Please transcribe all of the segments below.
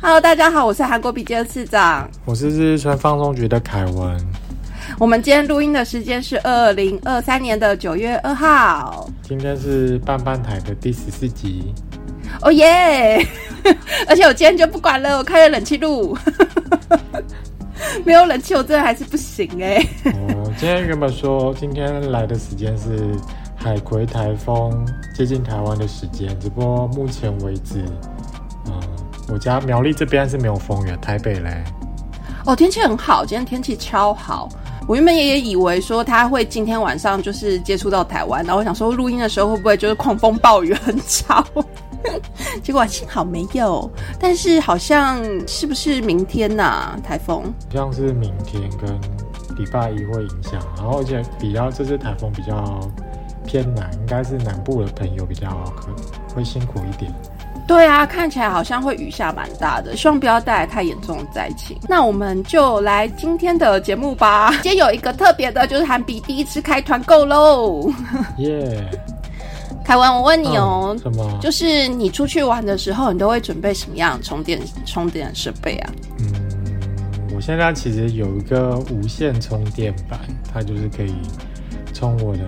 Hello，大家好，我是韩国笔记的市长，我是日川放送局的凯文。我们今天录音的时间是二零二三年的九月二号，今天是半半台的第十四集。哦耶！而且我今天就不管了，我开了冷气录。没有冷气，我真的还是不行哎。哦，今天原本说今天来的时间是海葵台风接近台湾的时间，只不过目前为止，嗯，我家苗栗这边是没有风的，台北嘞。哦，天气很好，今天天气超好。我原本也以为说他会今天晚上就是接触到台湾，然后我想说录音的时候会不会就是狂风暴雨很吵。结果幸好没有，但是好像是不是明天呐？台风好像是明天跟礼拜一会影响，然后而且比较这次台风比较偏南，应该是南部的朋友比较可会辛苦一点。对啊，看起来好像会雨下蛮大的，希望不要带来太严重的灾情。那我们就来今天的节目吧。今天有一个特别的，就是韩比第一次开团购喽！耶。凯文，我问你哦，什么？就是你出去玩的时候，你都会准备什么样充电充电设备啊？嗯，我现在其实有一个无线充电板，它就是可以充我的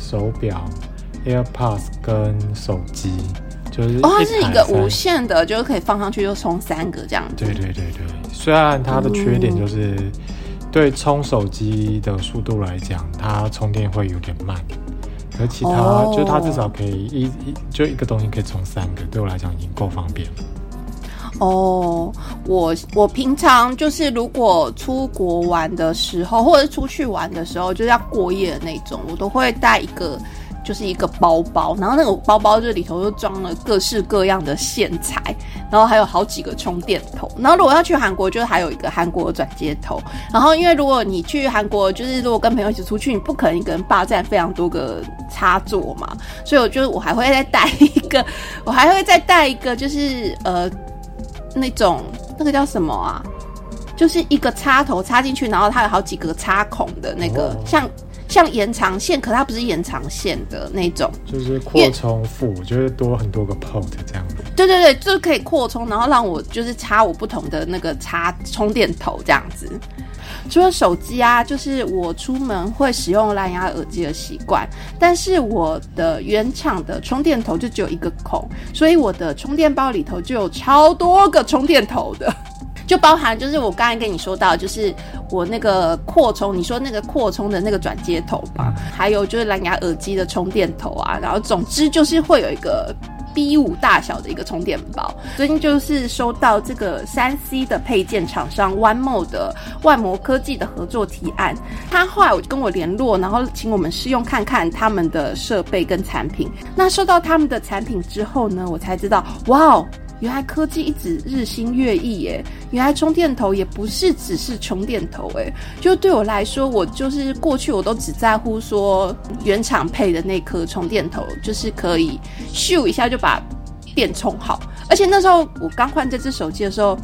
手表、AirPods 跟手机，就是哦，它是一个无线的，就是可以放上去就充三个这样子。对对对对，虽然它的缺点就是对充手机的速度来讲，它充电会有点慢。而其他就是它至少可以一一就一个东西可以充三个，对我来讲已经够方便了。哦，我我平常就是如果出国玩的时候，或者是出去玩的时候，就是要过夜的那种，我都会带一个。就是一个包包，然后那个包包就里头就装了各式各样的线材，然后还有好几个充电头。然后如果要去韩国，就是还有一个韩国转接头。然后因为如果你去韩国，就是如果跟朋友一起出去，你不可能一个人霸占非常多个插座嘛，所以我觉得我还会再带一个，我还会再带一个，就是呃那种那个叫什么啊？就是一个插头插进去，然后它有好几个插孔的那个，像。像延长线，可它不是延长线的那种，就是扩充副，就是多很多个 port 这样子。对对对，就是可以扩充，然后让我就是插我不同的那个插充电头这样子。除了手机啊，就是我出门会使用蓝牙耳机的习惯，但是我的原厂的充电头就只有一个孔，所以我的充电包里头就有超多个充电头的。就包含就是我刚才跟你说到，就是我那个扩充，你说那个扩充的那个转接头吧，还有就是蓝牙耳机的充电头啊，然后总之就是会有一个 B 五大小的一个充电宝。最近就是收到这个三 C 的配件厂商 OneMo 的万魔科技的合作提案，他后来我就跟我联络，然后请我们试用看看他们的设备跟产品。那收到他们的产品之后呢，我才知道，哇哦！原来科技一直日新月异耶！原来充电头也不是只是充电头诶，就对我来说，我就是过去我都只在乎说原厂配的那颗充电头，就是可以咻一下就把电充好。而且那时候我刚换这只手机的时候。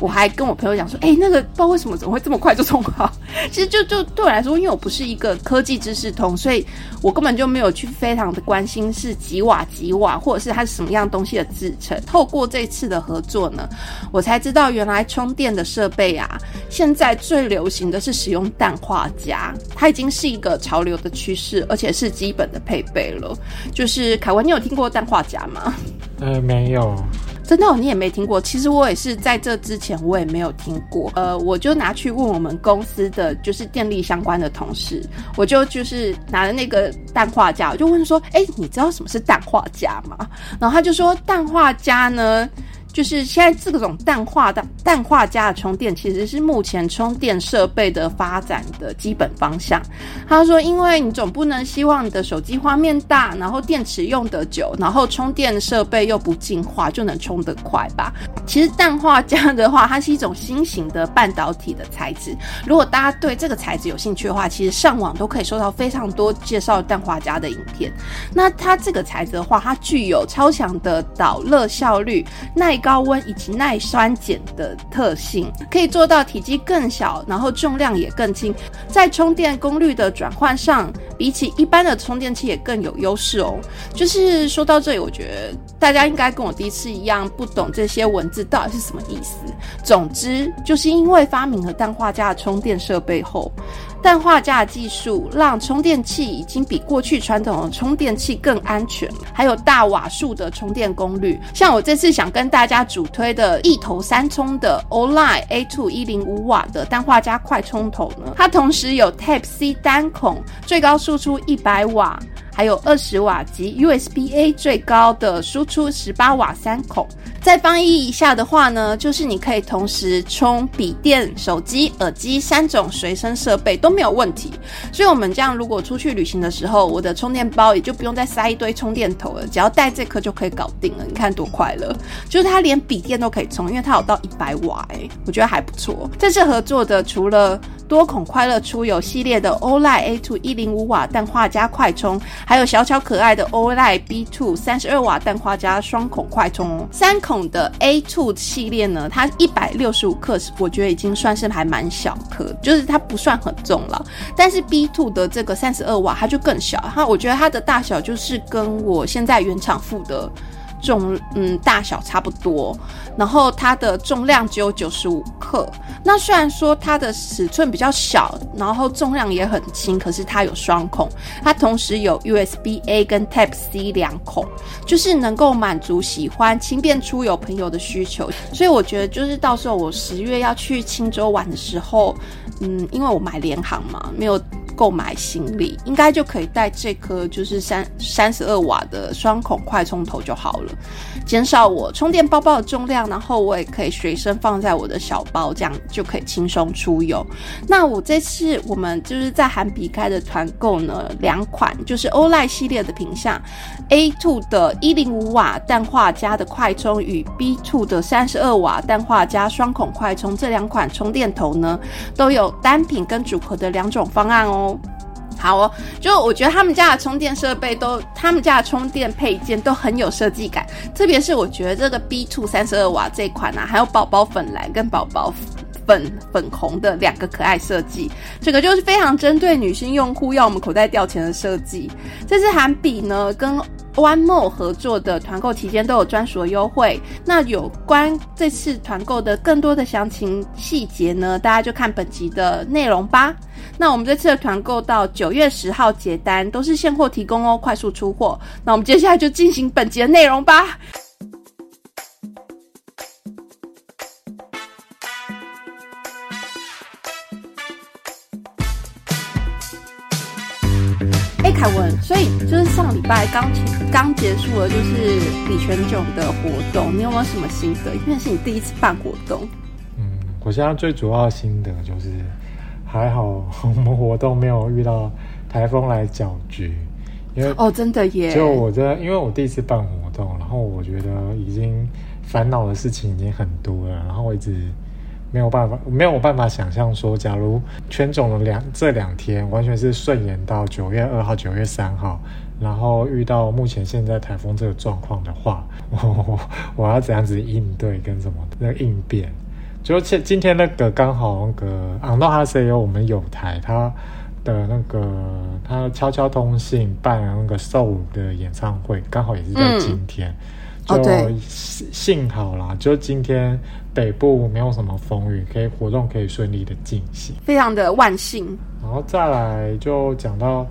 我还跟我朋友讲说，哎，那个不知道为什么怎么会这么快就充好？其实就就对我来说，因为我不是一个科技知识通，所以我根本就没有去非常的关心是几瓦几瓦，或者是它是什么样东西的制成。透过这次的合作呢，我才知道原来充电的设备啊，现在最流行的是使用氮化镓，它已经是一个潮流的趋势，而且是基本的配备了。就是凯文，你有听过氮化镓吗？呃，没有。真的，你也没听过。其实我也是在这之前，我也没有听过。呃，我就拿去问我们公司的就是电力相关的同事，我就就是拿了那个氮化镓，我就问说：“哎，你知道什么是氮化镓吗？”然后他就说：“氮化镓呢。”就是现在这种氮化的氮化镓的充电，其实是目前充电设备的发展的基本方向。他说，因为你总不能希望你的手机画面大，然后电池用得久，然后充电设备又不进化，就能充得快吧？其实氮化镓的话，它是一种新型的半导体的材质。如果大家对这个材质有兴趣的话，其实上网都可以收到非常多介绍氮化镓的影片。那它这个材质的话，它具有超强的导热效率、耐。高温以及耐酸碱的特性，可以做到体积更小，然后重量也更轻，在充电功率的转换上，比起一般的充电器也更有优势哦。就是说到这里，我觉得大家应该跟我第一次一样，不懂这些文字到底是什么意思。总之，就是因为发明了氮化镓的充电设备后。氮化镓技术让充电器已经比过去传统的充电器更安全，还有大瓦数的充电功率。像我这次想跟大家主推的一头三充的 Oline A2 一零五瓦的氮化镓快充头呢，它同时有 Type C 单孔，最高输出一百瓦。还有二十瓦及 USB A 最高的输出十八瓦三孔。再翻译一下的话呢，就是你可以同时充笔电、手机、耳机三种随身设备都没有问题。所以，我们这样如果出去旅行的时候，我的充电包也就不用再塞一堆充电头了，只要带这颗就可以搞定了。你看多快乐！就是它连笔电都可以充，因为它有到一百瓦，哎，我觉得还不错。这次合作的除了多孔快乐出游系列的 Oline A2 一零五瓦氮化镓快充。还有小巧可爱的 OLED B2 三十二瓦氮化镓双孔快充哦，三孔的 A2 系列呢，它一百六十五克，我觉得已经算是还蛮小颗，就是它不算很重了。但是 B2 的这个三十二瓦，它就更小，它我觉得它的大小就是跟我现在原厂附的。重嗯大小差不多，然后它的重量只有九十五克。那虽然说它的尺寸比较小，然后重量也很轻，可是它有双孔，它同时有 USB A 跟 Type C 两孔，就是能够满足喜欢轻便出游朋友的需求。所以我觉得就是到时候我十月要去青州玩的时候，嗯，因为我买联航嘛，没有。购买行李应该就可以带这颗就是三三十二瓦的双孔快充头就好了，减少我充电包包的重量，然后我也可以随身放在我的小包，这样就可以轻松出游。那我这次我们就是在韩比开的团购呢，两款就是欧莱系列的品相，A two 的一零五瓦氮化镓的快充与 B two 的三十二瓦氮化镓双孔快充这两款充电头呢，都有单品跟组合的两种方案哦。好哦，就我觉得他们家的充电设备都，他们家的充电配件都很有设计感，特别是我觉得这个 B two 三十二瓦这款啊，还有宝宝粉蓝跟宝宝粉粉红的两个可爱设计，这个就是非常针对女性用户要我们口袋掉钱的设计。这次韩比呢跟 One More 合作的团购期间都有专属的优惠，那有关这次团购的更多的详情细节呢，大家就看本集的内容吧。那我们这次的团购到九月十号结单，都是现货提供哦，快速出货。那我们接下来就进行本集的内容吧。凯文，所以就是上礼拜刚刚结束了，就是李全炯的活动，你有没有什么心得？因为是你第一次办活动。嗯，我现在最主要的心得就是。还好我们活动没有遇到台风来搅局，因为哦，真的耶！就我这，因为我第一次办活动，然后我觉得已经烦恼的事情已经很多了，然后我一直没有办法，没有办法想象说，假如圈总的两这两天完全是顺延到九月二号、九月三号，然后遇到目前现在台风这个状况的话，我 我要怎样子应对跟什么那个应变？就今今天那个刚好那个昂诺哈 CEO 我们有台他的那个他悄悄通信办那个 Soul 的演唱会，刚好也是在今天，就幸好啦，就今天北部没有什么风雨，可以活动可以顺利的进行，非常的万幸。然后再来就讲到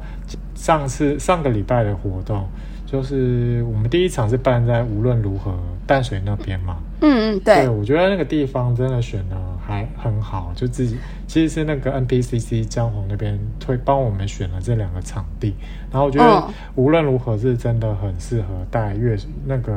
上次上个礼拜的活动。就是我们第一场是办在无论如何淡水那边嘛，嗯嗯，对，我觉得那个地方真的选的还很好，就自己其实是那个 NPCC 江红那边推帮我们选了这两个场地，然后我觉得无论如何是真的很适合带乐那个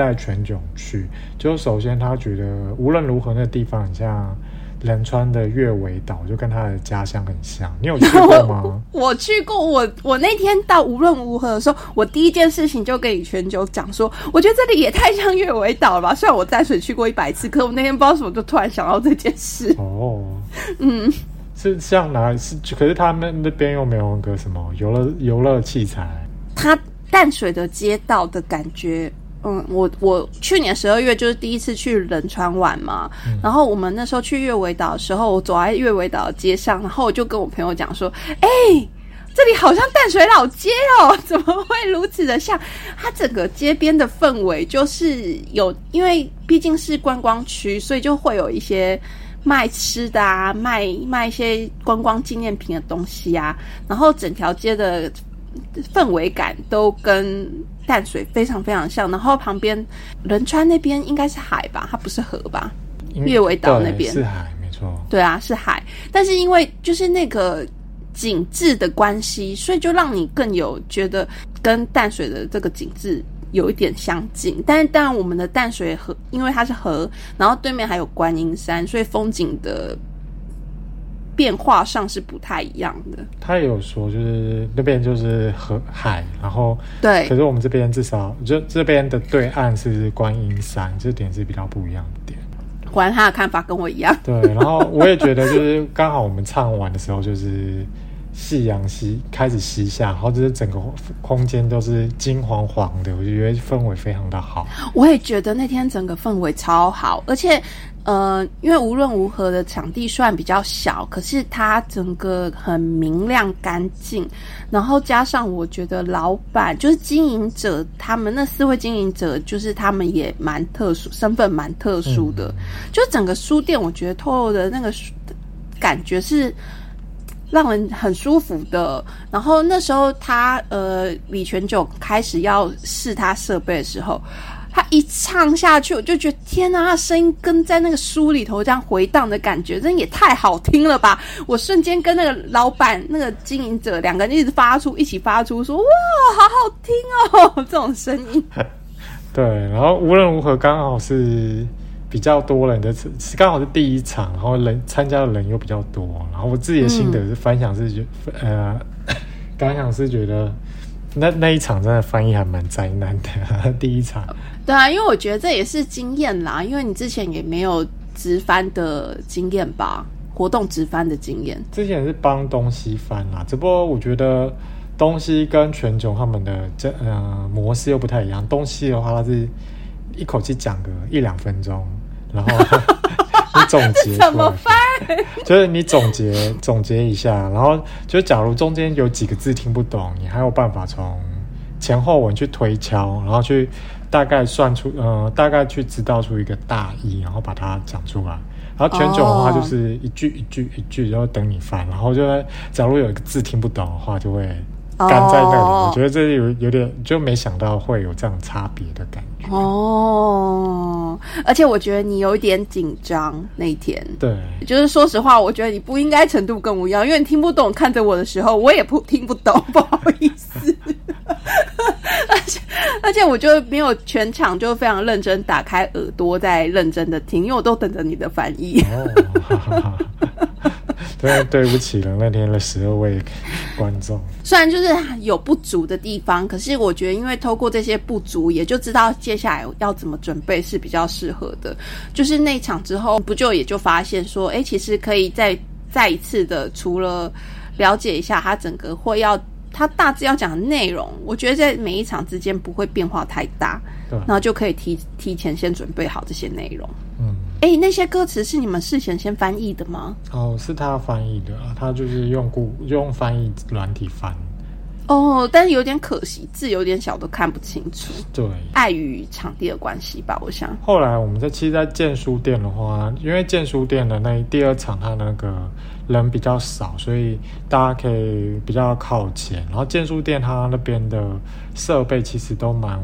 带全囧去，就首先他觉得无论如何那个地方很像。仁川的月尾岛就跟他的家乡很像，你有去过吗？我去过，我我那天到无论如何的时候，我第一件事情就跟李全九讲说，我觉得这里也太像月尾岛了吧。虽然我淡水去过一百次，可我那天不知道什么就突然想到这件事。哦，嗯，是像哪是？可是他们那边又没有个什么游乐游乐器材。它淡水的街道的感觉。嗯，我我去年十二月就是第一次去仁川玩嘛，然后我们那时候去月尾岛的时候，我走在月尾岛的街上，然后我就跟我朋友讲说，哎、这里好像淡水老街哦，怎么会如此的像？它整个街边的氛围就是有，因为毕竟是观光区，所以就会有一些卖吃的啊，卖卖一些观光纪念品的东西啊，然后整条街的氛围感都跟淡水非常非常像。然后旁边仁川那边应该是海吧，它不是河吧？月尾岛那边是海，没错。对啊，是海，但是因为就是那个景致的关系，所以就让你更有觉得跟淡水的这个景致有一点相近。但是当然，我们的淡水河因为它是河，然后对面还有观音山，所以风景的变化上是不太一样的。他也有说，就是那边就是河海，然后对可是我们这边至少就这边的对岸是观音山，这点是比较不一样的点。果然他的看法跟我一样。对，然后我也觉得就是刚好我们唱完的时候，就是夕阳西开始西下，然后就是整个空间都是金黄黄的，我就觉得氛围非常的好。我也觉得那天整个氛围超好，而且，呃，因为无论如何的场地虽然比较小，可是它整个很明亮干净，然后加上我觉得老板就是经营者，他们那四位经营者就是他们也蛮特殊，身份蛮特殊的，就整个书店我觉得透露的那个感觉是。让人很舒服的。然后那时候他呃李全九开始要试他设备的时候，他一唱下去，我就觉得天哪，他声音跟在那个书里头这样回荡的感觉，真也太好听了吧！我瞬间跟那个老板、那个经营者两个人一直发出，一起发出说哇，好好听哦这种声音。对，然后无论如何，刚好是比较多人的，是刚好是第一场，然后人参加的人又比较多，然后我自己的心得是分享是觉，呃，感想是觉得那那一场真的翻译还蛮灾难的，第一场。对啊，因为我觉得这也是经验啦，因为你之前也没有直翻的经验吧，活动直翻的经验。之前是帮东西翻啦，只不过我觉得东西跟全球他们的这呃模式又不太一样。东西的话，它是一口气讲个一两分钟，然后 你总结怎么翻？就是你总结总结一下，然后就假如中间有几个字听不懂，你还有办法从前后文去推敲，然后去大概算出呃大概去知道出一个大意，然后把它讲出来。然后全九的话哦就是一句一句一句，然后等你翻，然后就会假如有一个字听不懂的话，就会干在那里。哦我觉得这有有点就没想到会有这样差别的感觉。哦，而且我觉得你有一点紧张那一天。对，就是说实话，我觉得你不应该程度跟我一样，因为你听不懂看着我的时候，我也不听不懂，不好意思。而 且而且我就没有全场就非常认真打开耳朵在认真的听，因为我都等着你的翻译。哦，哈哈哈。对，对不起了，那天的十二位观众。虽然就是有不足的地方，可是我觉得，因为透过这些不足，也就知道接下来要怎么准备是比较适合的。就是那一场之后，不就也就发现说，哎，其实可以再再一次的，除了了解一下他整个会要它大致要讲的内容，我觉得在每一场之间不会变化太大，对，然后就可以提提前先准备好这些内容。嗯，哎，那些歌词是你们事前先翻译的吗？哦，是他翻译的啊，他就是用故用翻译软体翻。哦，但是有点可惜，字有点小，都看不清楚。对，碍于场地的关系吧，我想。后来我们在其实，在建书店的话，因为建书店的那第二场，他那个人比较少，所以大家可以比较靠前。然后建书店它那边的设备其实都蛮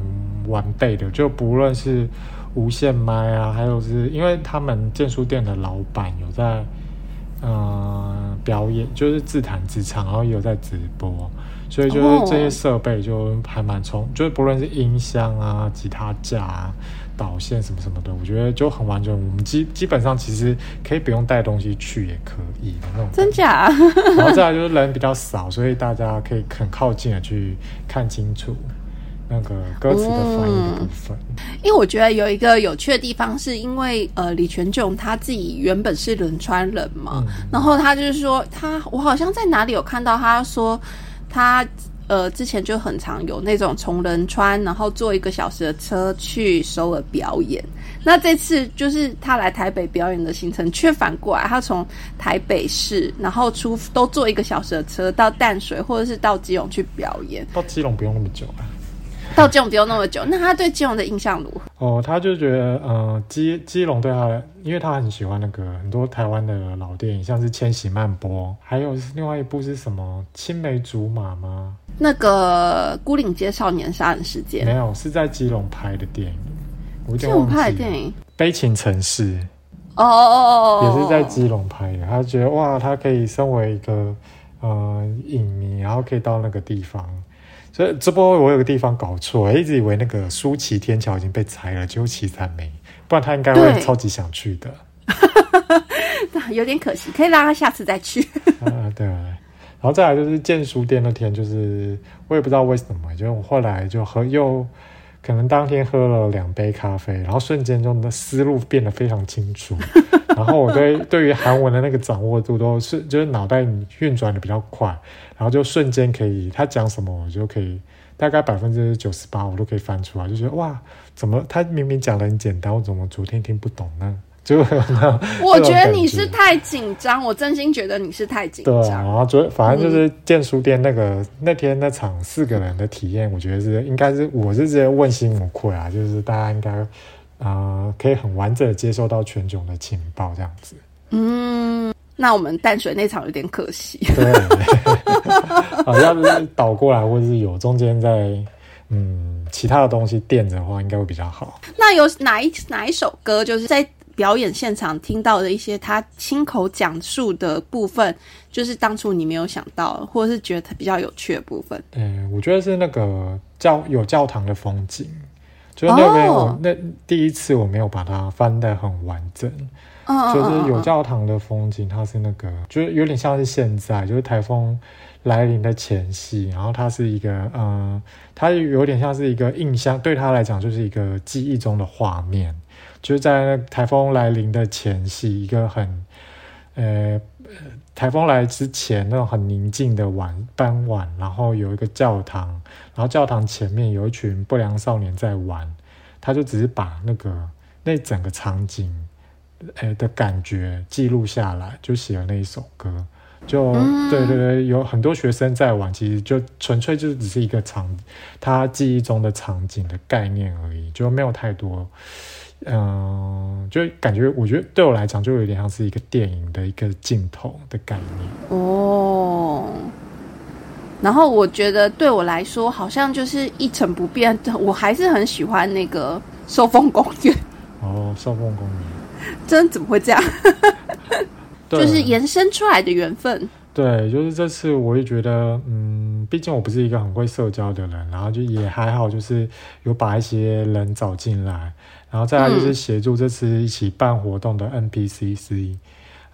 完备的，就不论是无线麦啊，还有是因为他们建书店的老板有在呃表演，就是自弹自唱，然后也有在直播，所以就是这些设备就还蛮充，就是不论是音箱啊、吉他架啊、导线什么什么的，我觉得就很完整。我们基基本上其实可以不用带东西去也可以的那种。真假？然后再来就是人比较少，所以大家可以很靠近的去看清楚那个歌词的翻译的部分。因为我觉得有一个有趣的地方，是因为呃，李全炯他自己原本是仁川人嘛，嗯然后他就是说他，我好像在哪里有看到他说他呃之前就很常有那种从仁川，然后坐一个小时的车去首尔表演。那这次就是他来台北表演的行程，却反过来，他从台北市，然后出都坐一个小时的车到淡水，或者是到基隆去表演。到基隆不用那么久啊。到基隆不用那么久，那他对基隆的印象如何？哦，他就觉得，呃，基基隆对他，因为他很喜欢那个很多台湾的老电影，像是《千禧曼波》，还有另外一部是什么《青梅竹马》吗？那个《孤岭街少年杀人事件》没有，是在基隆拍的电影。基隆拍的电影《悲情城市》哦哦哦哦，也是在基隆拍的。他觉得哇，他可以身为一个呃影迷，然后可以到那个地方。所以这波我有个地方搞错，一直以为那个舒淇天桥已经被拆了，结果其实还没，不然他应该会超级想去的。有点可惜，可以让他下次再去。啊，对。然后再来就是建书店那天，就是我也不知道为什么，就我后来就和又。可能当天喝了两杯咖啡，然后瞬间就的思路变得非常清楚，然后我对对于韩文的那个掌握度都是就是脑袋运转的比较快，然后就瞬间可以他讲什么我就可以大概百分之九十八我都可以翻出来，就觉得哇，怎么他明明讲的很简单，我怎么昨天听不懂呢？就我觉得你是太紧张，我真心觉得你是太紧张。对啊，然后昨反正就是建书店那个那天那场四个人的体验，我觉得是应该是我是直接问心无愧啊，就是大家应该啊可以很完整的接受到全囧的情报这样子。嗯，那我们淡水那场有点可惜。对，好像是倒过来，或者是有中间在嗯其他的东西垫着的话，应该会比较好。那有哪一哪一首歌就是在？表演现场听到的一些他亲口讲述的部分，就是当初你没有想到，或者是觉得他比较有趣的部分。嗯，我觉得是那个教有教堂的风景，就是那边我那第一次我没有把它翻得很完整。嗯，就是有教堂的风景，它是那个，就是有点像是现在，就是台风来临的前夕，然后它是一个，嗯，它有点像是一个印象，对他来讲就是一个记忆中的画面。就在台风来临的前夕，一个很，呃，台风来之前那种很宁静的晚傍晚，然后有一个教堂，然后教堂前面有一群不良少年在玩，他就只是把那个那整个场景，呃的感觉记录下来，就写了那一首歌。就对对对，有很多学生在玩，其实就纯粹就只是一个场，他记忆中的场景的概念而已，就没有太多。嗯，就感觉，我觉得对我来讲，就有点像是一个电影的一个镜头的概念哦。然后我觉得对我来说，好像就是一成不变，我还是很喜欢那个寿丰公园。哦，寿丰公园，真怎么会这样？就是延伸出来的缘分。对，就是这次我也觉得，嗯，毕竟我不是一个很会社交的人，然后就也还好，就是有把一些人找进来。然后再来就是协助这次一起办活动的 NPCC，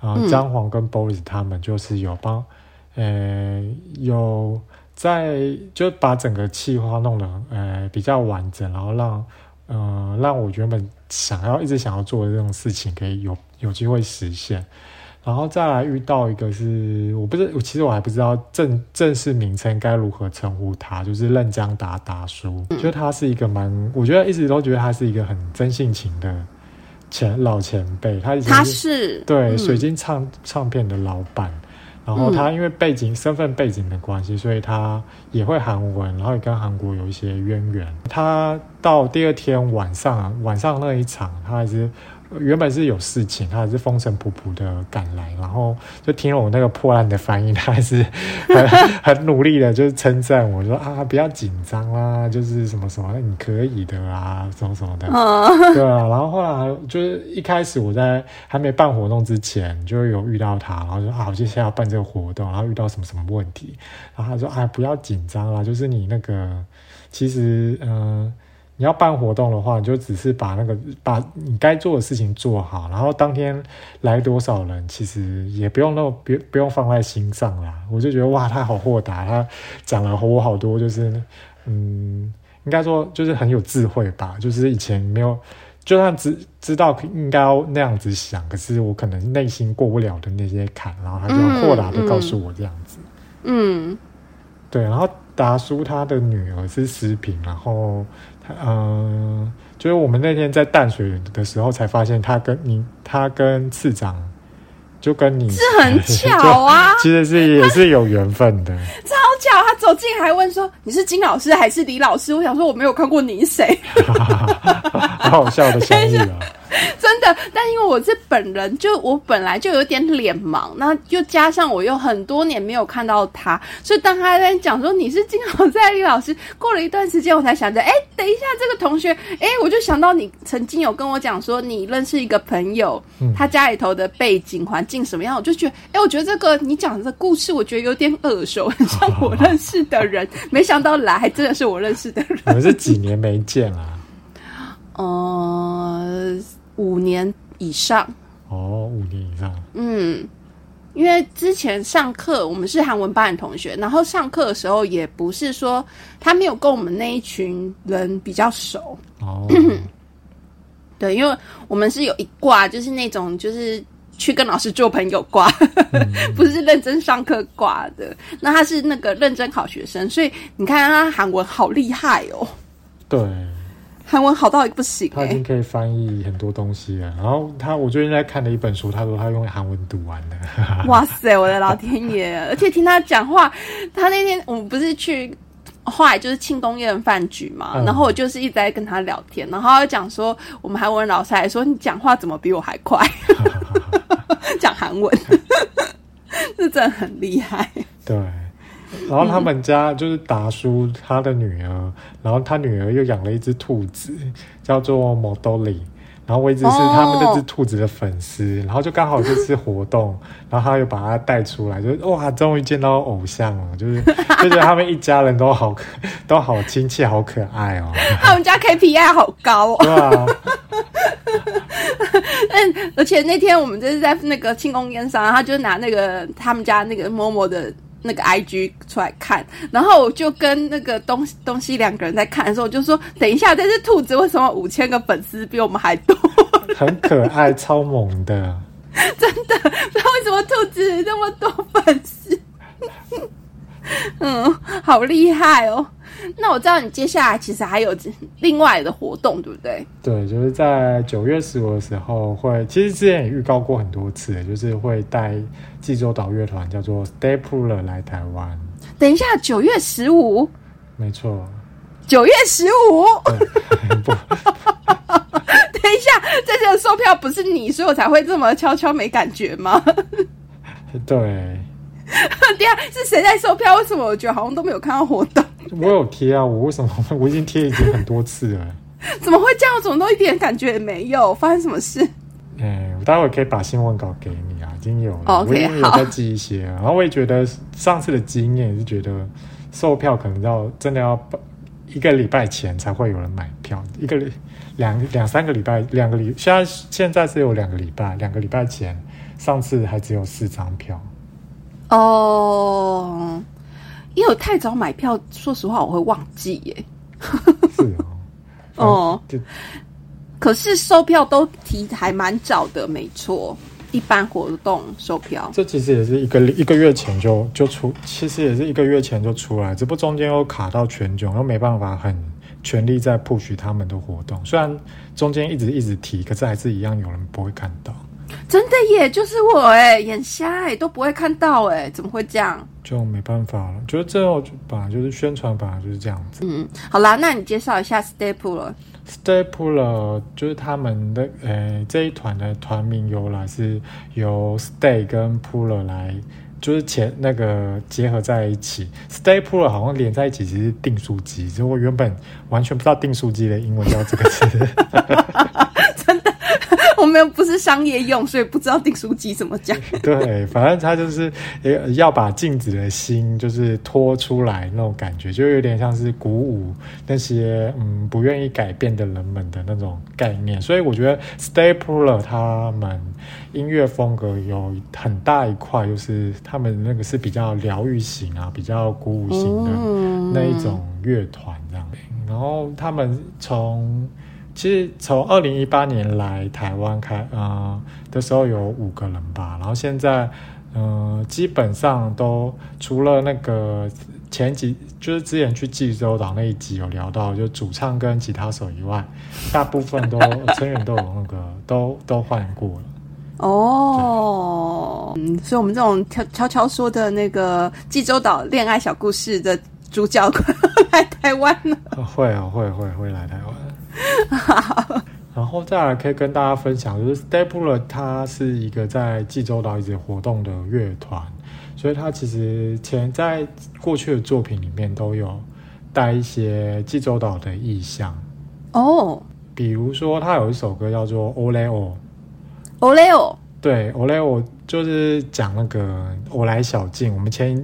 啊，张黄跟 Boris 他们就是有帮，呃，有在就把整个计划弄得呃比较完整，然后让，嗯，让我原本想要一直想要做的这种事情可以有有机会实现。然后再来遇到一个是，我不是，我其实我还不知道正正式名称该如何称呼他，就是任江达达叔，就他是一个蛮，我觉得一直都觉得他是一个很真性情的前老前辈，他他是对水晶唱唱片的老板，然后他因为背景身份背景的关系，所以他也会韩文，然后也跟韩国有一些渊源。他到第二天晚上晚上那一场，他还是。原本是有事情，他还是风尘仆仆的赶来，然后就听了我那个破烂的翻译，他还是 很很努力的，就是称赞我说啊，不要紧张啦，就是什么什么，你可以的啊，什么什么的，对啊。然后后来就是一开始我在还没办活动之前，就有遇到他，然后说啊，我接下来要办这个活动，然后遇到什么什么问题，然后他说啊，不要紧张啦，就是你那个其实嗯。你要办活动的话，你就只是把那个把你该做的事情做好，然后当天来多少人，其实也不用那么别不用放在心上啦。我就觉得哇，他好豁达，他讲了我好多，就是嗯，应该说就是很有智慧吧。就是以前没有，就算知知道应该要那样子想，可是我可能内心过不了的那些坎，然后他就豁达的告诉我这样子。嗯。对，然后达叔他的女儿是诗萍，然后他嗯、就是我们那天在淡水的时候才发现，他跟你他跟次长就跟你是很 巧啊，其实是也是有缘分的。超巧。他走进还问说：“你是金老师还是李老师？”我想说我没有看过你是谁，好好笑的相遇啊！真的。但因为我是本人，就我本来就有点脸盲，那又加上我又很多年没有看到他，所以当他在讲说你是金好在丽老师，过了一段时间，我才想着，哎、等一下这个同学，哎、我就想到你曾经有跟我讲说你认识一个朋友，嗯他家里头的背景环境什么样，我就觉得，哎、我觉得这个你讲的故事，我觉得有点耳熟，很像我认识的人。没想到来还真的是我认识的人。我们是几年没见啦？呃，五年以上，哦，五年以上。嗯，因为之前上课我们是韩文班的同学，然后上课的时候也不是说他没有跟我们那一群人比较熟，哦，对，因为我们是有一挂，就是那种就是去跟老师做朋友挂，不是认真上课挂的。那他是那个认真好学生，所以你看他韩文好厉害哦，对，韩文好到不行哎、他已经可以翻译很多东西了。然后他，我最近在看的一本书，他说他用韩文读完了。哇塞，我的老天爷！而且听他讲话，他那天我们不是去。后来就是庆功宴饭局嘛，嗯然后我就是一直在跟他聊天，然后他就讲说，我们韩文老师还说你讲话怎么比我还快，讲韩文，这真的很厉害。对，然后他们家就是达叔他的女儿，然后他女儿又养了一只兔子，叫做 Modoli。然后我一直是他们那只兔子的粉丝，然后就刚好这次活动，然后他又把它带出来，就是哇，终于见到偶像了，就是 就觉得他们一家人都好可都好亲切，好可爱哦。他们家 KPI 好高哦，对啊，嗯，而且那天我们就是在那个庆功宴上，他就拿那个他们家那个某某的那个 IG 出来看，然后我就跟那个东东西两个人在看的时候，我就说：等一下，这只兔子为什么五千个粉丝比我们还多？很可爱，超萌的。真的，不知道为什么兔子那么多粉丝。嗯，好厉害哦！那我知道你接下来其实还有另外的活动，对不对？对，就是在九月十五的时候会，其实之前也预告过很多次，就是会带济州岛乐团叫做 Stay Puller 来台湾。等一下，九月十五，没错，九月十五。不，等一下，这些售票不是你，所以我才会这么悄悄没感觉吗？对 对啊，是谁在售票？为什么我觉得好像都没有看到活动？我有贴啊，我为什么我已经贴已经很多次了？怎么会这样？我怎么都一点感觉也没有？发生什么事？哎，我待会可以把新闻稿给你啊，已经有我已经有在记一些了。然后我也觉得上次的经验也是觉得售票可能要真的要一个礼拜前才会有人买票，一个礼两两三个礼拜，两个礼现在现在是有两个礼拜，两个礼拜前上次还只有四张票。哦，因为我太早买票，说实话我会忘记耶。是哦，哦，就可是售票都提还蛮早的，没错。一般活动售票，这其实也是一个一个月前就就出，其实也是一个月前就出来，只不过中间又卡到全囧，又没办法很全力在 push 他们的活动。虽然中间一直一直提，可是还是一样有人不会看到，真的耶，就是我哎，眼瞎哎，都不会看到哎，怎么会这样？就没办法了。觉得这种本来就是宣传，本来就是这样子。嗯，好啦，那你介绍一下 Staple 了。Stay Puller 就是他们的诶这一团的团名由来是由 Stay 跟 Puller 来。就是前那个结合在一起，Stay Puller 好像连在一起，其实是订书机。就我原本完全不知道订书机的英文叫这个字。我们又不是商业用，所以不知道订书机怎么讲。对，反正他就是呃要把镜子的心就是拖出来那种感觉，就有点像是鼓舞那些嗯不愿意改变的人们的那种概念。所以我觉得 Stay Puller 他们音乐风格有很大一块，就是他们那个是比较疗愈型啊，比较鼓舞型的嗯那一种乐团这样。然后他们从其实从二零一八年来台湾开呃的时候有五个人吧，然后现在嗯，基本上都除了那个前几，就是之前去济州岛那一集有聊到，就主唱跟吉他手以外，大部分都 成员都有那个都都换过了。哦，嗯，所以我们这种悄悄悄说的那个济州岛恋爱小故事的主角快 来台湾了。会啊，会会会来台湾。然后再来可以跟大家分享，就是 Stapler 它是一个在济州岛一直活动的乐团，所以它其实前在过去的作品里面都有带一些济州岛的意象。哦，比如说它有一首歌叫做《Ole O》。O l e o 对，o l e o 就是讲那个我来小径。我们前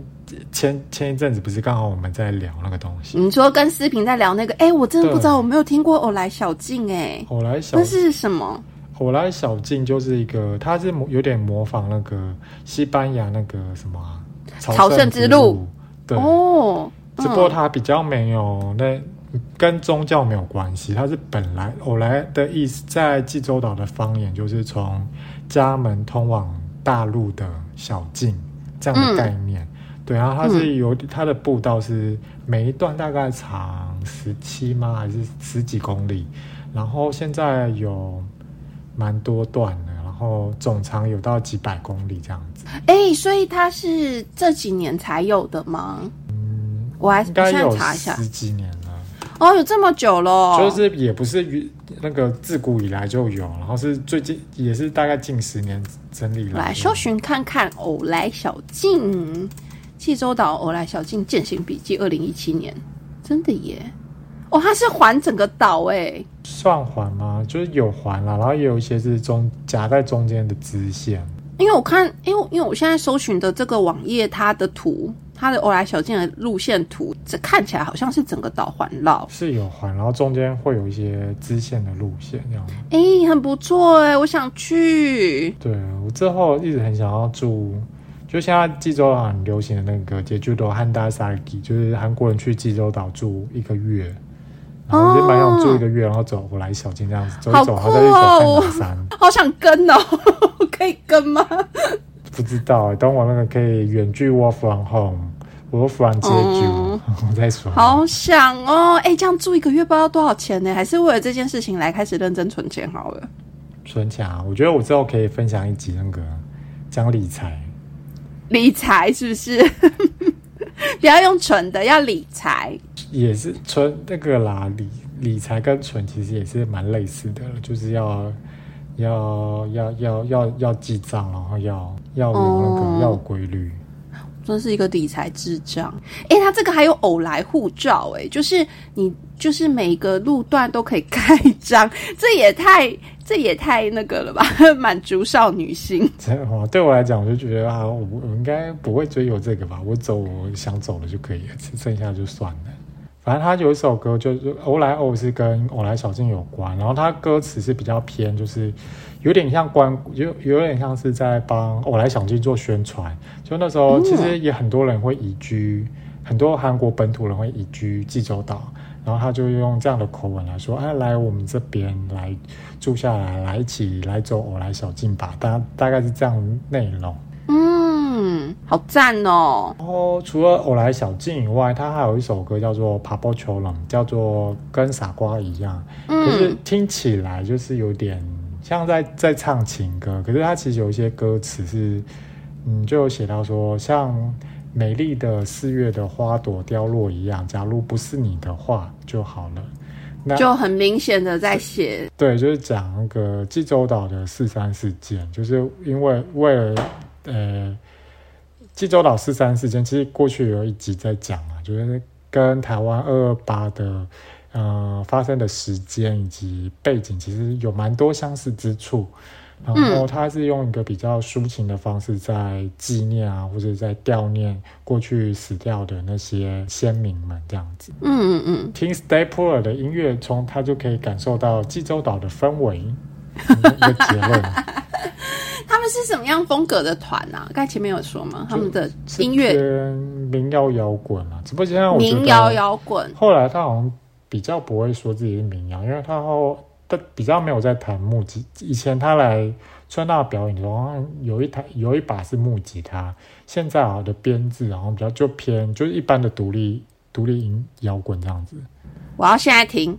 前前一阵子不是刚好我们在聊那个东西？你说跟思平在聊那个？哎，我真的不知道，我没有听过我来小径。哎，我来小那是什么？我来小径就是一个，它是有点模仿那个西班牙那个什么朝圣之路。对哦，只不过它比较没有那。跟宗教没有关系，它是本来我来的意思，在济州岛的方言就是从家门通往大陆的小径这样的概念。对，然后它是有它的步道是每一段大概长十七吗？还是十几公里？然后现在有蛮多段的，然后总长有到几百公里这样子。哎，所以它是这几年才有的吗？嗯，我还应该有查一下，十几年。哦，有这么久了，就是也不是那个自古以来就有，然后是最近也是大概近十年整理来。来搜寻看看，偶来小径，济州岛偶来小径践行笔记，二零一七年，真的耶！哦，它是环整个岛哎，算环吗？就是有环了，然后也有一些是中夹在中间的支线。因为我看，因为因为我现在搜寻的这个网页，它的图。它的欧莱小径的路线图，这看起来好像是整个岛环绕，是有环，然后中间会有一些支线的路线这样。哎，很不错哎，我想去。对我之后一直很想要住，就现在济州岛很流行的那个杰珠岛汉大萨基，就是韩国人去济州岛住一个月，然后就蛮想住一个月，然后走欧莱小径这样子走一走，然后再去走三山。好想跟哦，可以跟吗？不知道，等我那个可以远距 work from home，work from 接住，我再说。好想哦，哎，这样住一个月不知道多少钱呢？还是为了这件事情来开始认真存钱好了。存钱啊，我觉得我之后可以分享一集那个讲理财，理财是不是？不要用存的，要理财。也是存那个啦，理理财跟存其实也是蛮类似的，就是要。要要要要要记账，然后要要有那个要规律。真是一个理财智障。哎，他这个还有偶来护照，哎，就是你就是每个路段都可以盖章，这也太这也太那个了吧？满足少女心。真的对我来讲，我就觉得啊，我我应该不会追求这个吧？我走我想走的就可以了，剩下就算了。反正他有一首歌，就是欧莱欧是跟偶来小径有关，然后他歌词是比较偏，就是有点像关，有有点像是在帮欧莱小径做宣传。就那时候，其实也很多人会移居，很多韩国本土人会移居济州岛，然后他就用这样的口吻来说：“哎，来我们这边来住下来，来一起来走我来小径吧。”大大概是这样内容。嗯，好赞哦！然后除了偶来小径以外，他还有一首歌叫做《爬坡求冷》，叫做跟傻瓜一样。嗯，可是听起来就是有点像在在唱情歌。可是他其实有一些歌词是，嗯，就有写到说，像美丽的四月的花朵凋落一样，假如不是你的话就好了。那就很明显的在写，对，就是讲那个济州岛的四三事件，就是因为为了。呃，济州岛四三事件其实过去有一集在讲啊，就是跟台湾二二八的呃发生的时间以及背景其实有蛮多相似之处。然后他是用一个比较抒情的方式在纪念啊，或者在悼念过去死掉的那些先民们这样子。嗯嗯嗯，听 Stapler 的音乐，从他就可以感受到济州岛的氛围。一个结论。他们是什么样风格的团啊？刚才前面有说吗？他们的音乐民谣摇滚啊，只不过现在民谣摇滚。后来他好像比较不会说自己是民谣，因为他后他比较没有在弹木吉。以前他来川大表演的时候，好像有一台有一把是木吉他，现在啊的编制，然后比较就偏就是一般的独立独立音摇滚这样子。我要现在听，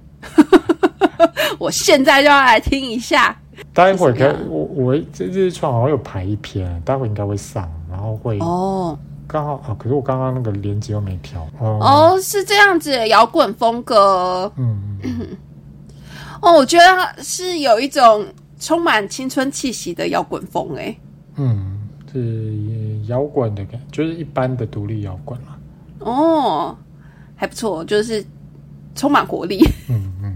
我现在就要来听一下。待会儿可我我这日创好像有排一篇，待会应该会上，然后会哦刚好啊，可是我刚刚那个连接又没调。哦，哦，是这样子，摇滚风格嗯，嗯 哦，我觉得它是有一种充满青春气息的摇滚风，哎，嗯，是摇滚的感，就是一般的独立摇滚嘛。哦，还不错，就是充满活力。嗯嗯。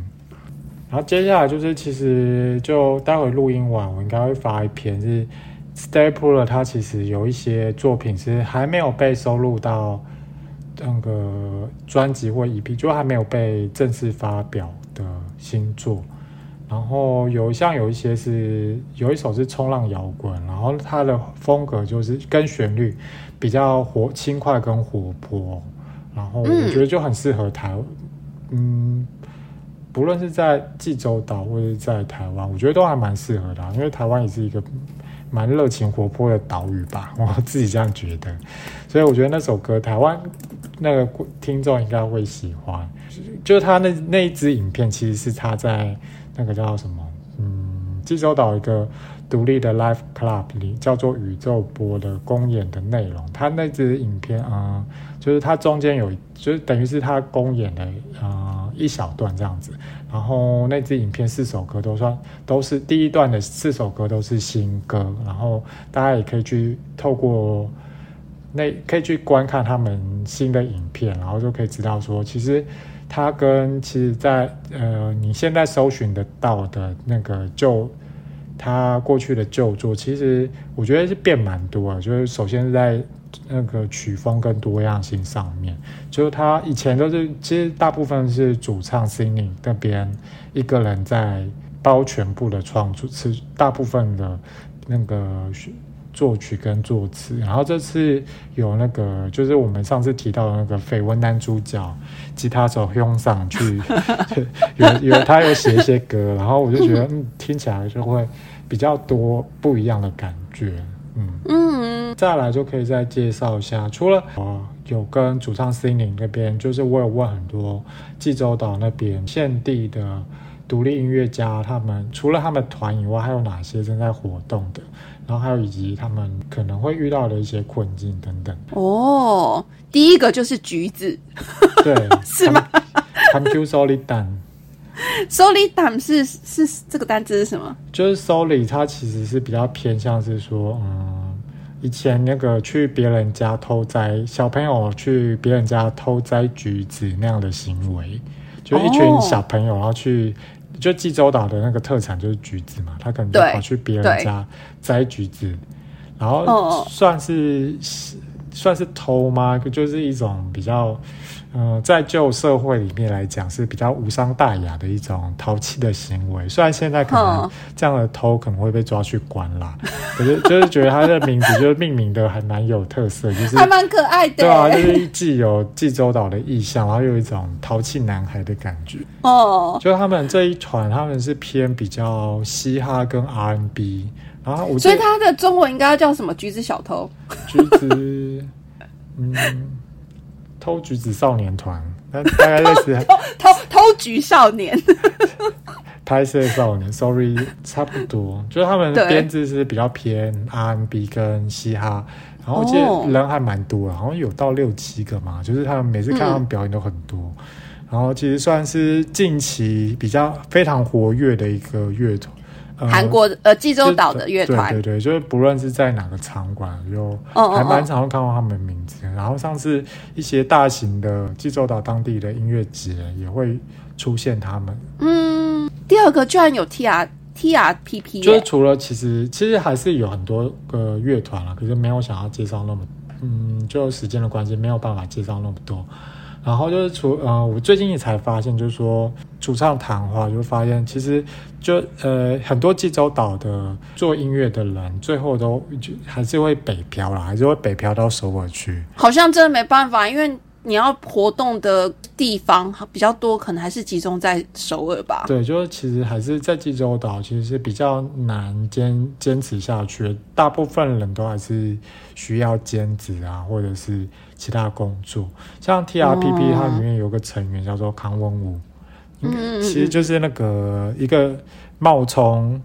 然后接下来就是，其实就待会录音完，我应该会发一篇是 Stapler，他其实有一些作品是还没有被收录到那个专辑或 EP，就还没有被正式发表的新作。然后有像有一些是有一首是冲浪摇滚，然后它的风格就是跟旋律比较活轻快跟活泼，然后我觉得就很适合台，嗯，不论是在济州岛或者是在台湾，我觉得都还蛮适合的啊、因为台湾也是一个蛮热情活泼的岛屿吧，我自己这样觉得，所以我觉得那首歌台湾那个听众应该会喜欢，就他那那一支影片其实是他在那个叫什么，嗯，济州岛一个独立的 live club 里叫做宇宙波的公演的内容，他那支影片啊、就是它中间有，就是等于是他公演的呃一小段这样子，然后那支影片四首歌都算都是第一段的四首歌都是新歌，然后大家也可以去透过那可以去观看他们新的影片，然后就可以知道说，其实它跟其实在呃你现在搜寻得到的那个就。他过去的旧作，其实我觉得是变蛮多的。就是首先是在那个曲风跟多样性上面，就是他以前都是其实大部分是主唱 singing 那边一个人在包全部的创作，是大部分的那个作曲跟作词。然后这次有那个就是我们上次提到的那个绯闻男主角吉他手用上去，有有他有写一些歌，然后我就觉得嗯听起来就会比较多不一样的感觉，嗯。嗯，再来就可以再介绍一下，除了呃有跟主唱 Singing 那边，就是我有问很多济州岛那边现地的独立音乐家，他们除了他们团以外，还有哪些正在活动的，然后还有以及他们可能会遇到的一些困境等等。哦，第一个就是橘子对，是吗？Come Solid Dan，solidum 是是这个单字是什么？就是 Solid，它其实是比较偏向是说，嗯，以前那个去别人家偷摘小朋友去别人家偷摘橘子那样的行为，就一群哦小朋友然后去。就济州岛的那个特产就是橘子嘛，他可能就跑去别人家摘橘子，然后哦算是、算是偷吗？就是一种比较，嗯、在旧社会里面来讲是比较无伤大雅的一种淘气的行为。虽然现在可能嗯这样的偷可能会被抓去关啦，可是就是觉得他的名字就是命名的还蛮有特色，就是还蛮可爱的。对啊，就是既有济州岛的意象，然后又有一种淘气男孩的感觉。哦，就他们这一团，他们是偏比较嘻哈跟 R&B，然后我所以他的中文应该要叫什么？橘子小偷。橘子，嗯，偷橘子少年团，那大概类似 偷偷偷橘少年。拍摄少年，sorry，差不多，就是他们的编制是比较偏 R&B 跟嘻哈，然后我记哦得人还蛮多的，好像有到六七个嘛，就是他们每次看他们表演都很多，然后其实算是近期比较非常活跃的一个乐团。呃韩国呃济州岛的乐团对对对，就是不论是在哪个场馆，就还蛮常会看到他们的名字。然后上次一些大型的济州岛当地的音乐节也会出现他们。嗯，第二个居然有 T R T R P P，就是除了其实其实还是有很多个乐团啦，可是没有想要介绍那么，嗯，就时间的关系没有办法介绍那么多。然后就是除呃，我最近也才发现，就是说主唱谈话，就发现其实就呃很多济州岛的做音乐的人，最后都就还是会北漂啦，还是会北漂到首尔去。好像真的没办法，因为你要活动的地方比较多，可能还是集中在首尔吧。对，就是其实还是在济州岛，其实是比较难坚坚持下去。大部分人都还是需要兼职啊，或者是其他工作。像 T R P P 它里面有个成员叫做康文武，嗯，其实就是那个一个冒充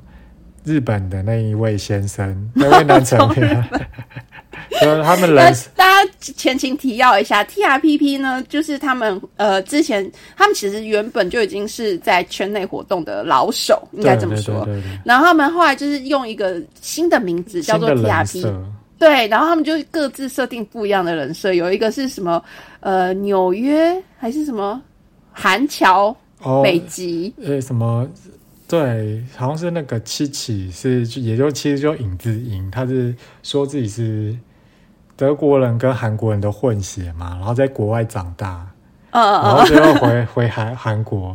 日本的那一位先生，那位男成员。就 他们人，大家前情提要一下，T R P P 呢，就是他们呃之前他们其实原本就已经是在圈内活动的老手，应该这么说。然后他们后来就是用一个新的名字叫做 T R P，对，然后他们就各自设定不一样的人设，有一个是什么呃纽约还是什么韩侨北极呃什么。对，好像是那个七七，是也就其实就影子英，他是说自己是德国人跟韩国人的混血嘛，然后在国外长大，然后最后回回韩韩国。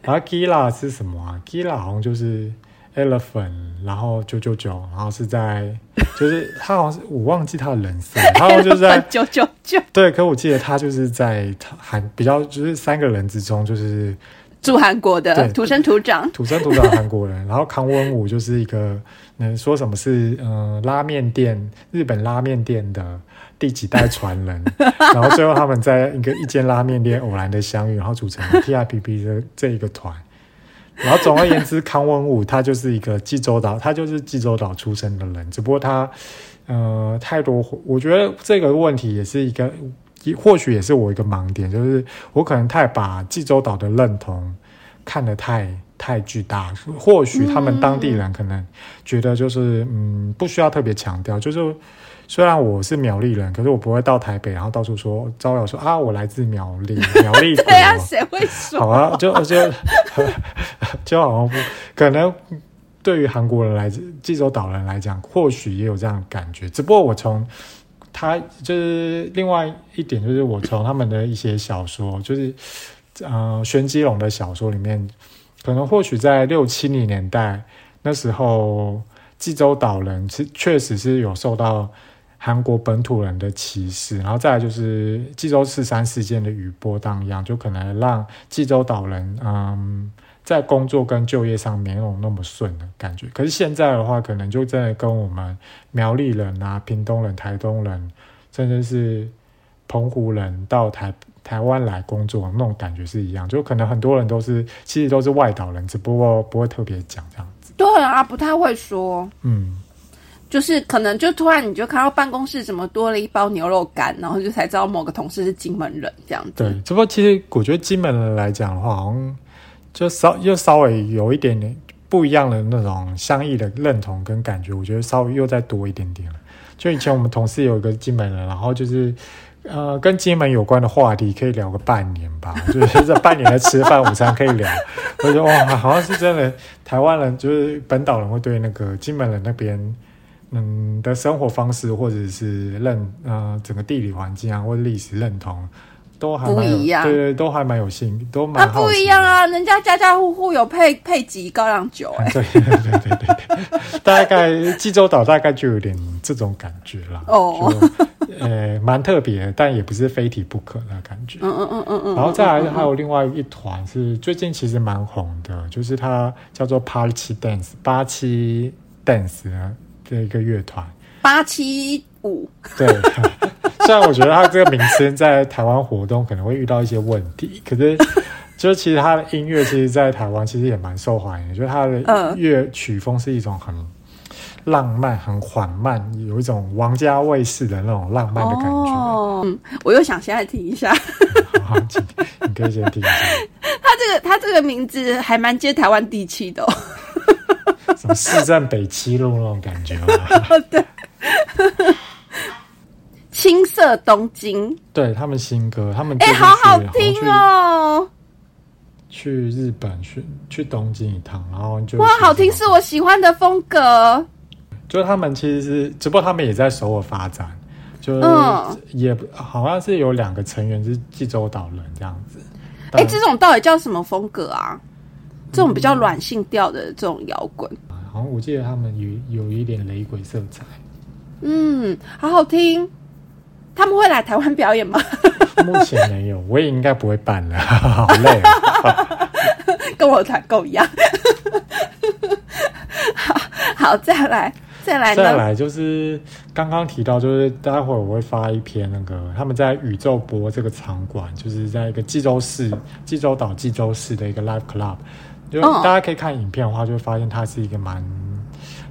然后 Gila 是什么啊？Gila 好像就是 Elephant，然后九九九，然后是在就是他好像是我忘记他的人设，然后就是在 九九九。对，可我记得他就是在韩比较就是三个人之中就是。住韩国的土生土长，土生土长韩国人。然后康文武就是一个能说什么是嗯拉面店日本拉面店的第几代传人。然后最后他们在一个一间拉面店偶然的相遇，然后组成 T I P P 的这一个团。然后总而言之，康文武他就是一个济州岛，他就是济州岛出生的人。只不过他呃太多，我觉得这个问题也是一个。或许也是我一个盲点，就是我可能太把济州岛的认同看得太太巨大。或许他们当地人可能觉得就是嗯，不需要特别强调。就是虽然我是苗栗人，可是我不会到台北，然后到处说招摇说啊，我来自苗栗，苗栗。对啊，谁会说？好啊，就就 就好像不可能。对于韩国人来济州岛人来讲，或许也有这样感觉。只不过我从。他就是另外一点，就是我从他们的一些小说，就是呃，玄机龙的小说里面，可能或许在六七零年代那时候，济州岛人是确实是有受到韩国本土人的歧视，然后再来就是济州四三事件的余波荡漾，就可能让济州岛人嗯。在工作跟就业上没有那么顺的感觉，可是现在的话，可能就真的跟我们苗栗人啊、屏东人、台东人，甚至是澎湖人到台台湾来工作那种感觉是一样，就可能很多人都是其实都是外岛人，只不过不会特别讲这样子。对啊，不太会说。嗯，就是可能就突然你就看到办公室怎么多了一包牛肉干，然后就才知道某个同事是金门人这样子。对，只不过其实我觉得金门人来讲的话，好像。就稍又稍微有一点点不一样的那种相异的认同跟感觉，我觉得稍微又再多一点点了。就以前我们同事有一个金门人，然后就是呃跟金门有关的话题可以聊个半年吧，就是这半年的吃饭午餐可以聊。我觉得哇，好像是真的台湾人就是本岛人会对那个金门人那边嗯的生活方式或者是认呃整个地理环境啊或者历史认同。都还不一样，对对，都还蛮有心，都蛮好。不一样啊，人家家家户户有配配几高粱酒，哎，对对对对对，大概济州岛大概就有点这种感觉啦。哦，呃，蛮特别，但也不是非提不可的感觉。嗯嗯嗯嗯嗯。然后再来还有另外一团是最近其实蛮红的，就是它叫做 Party Dance 八七 Dance 的一个乐团。八七五。对。虽然我觉得他这个名称在台湾活动可能会遇到一些问题，可是就其实他的音乐，其实，在台湾其实也蛮受欢迎。就是他的乐曲风是一种很浪漫、很缓慢，有一种王家卫式的那种浪漫的感觉。嗯，我又想先来听一下。好，你可以先听一下。他这个他这个名字还蛮接台湾地气的哦，什么市政北七路那种感觉。对。青色东京，对他们新歌，他们哎，好好听哦！去日本去去东京一趟，然后就哇，好听，是我喜欢的风格。就是他们其实是，只不过他们也在首尔发展，就是也好像是有两个成员是济州岛人这样子。哎，这种到底叫什么风格啊？这种比较软性调的这种摇滚，好像我记得他们有有一点雷鬼色彩。嗯，好好听。他们会来台湾表演吗？目前没有，我也应该不会办了，好累、哦。跟我团购一样。好好，再来，再来？再来就是刚刚提到，就是待会儿我会发一篇那个他们在宇宙博这个场馆，就是在一个济州市、济州岛济州市的一个 live club。就嗯大家可以看影片的话，就会发现它是一个蛮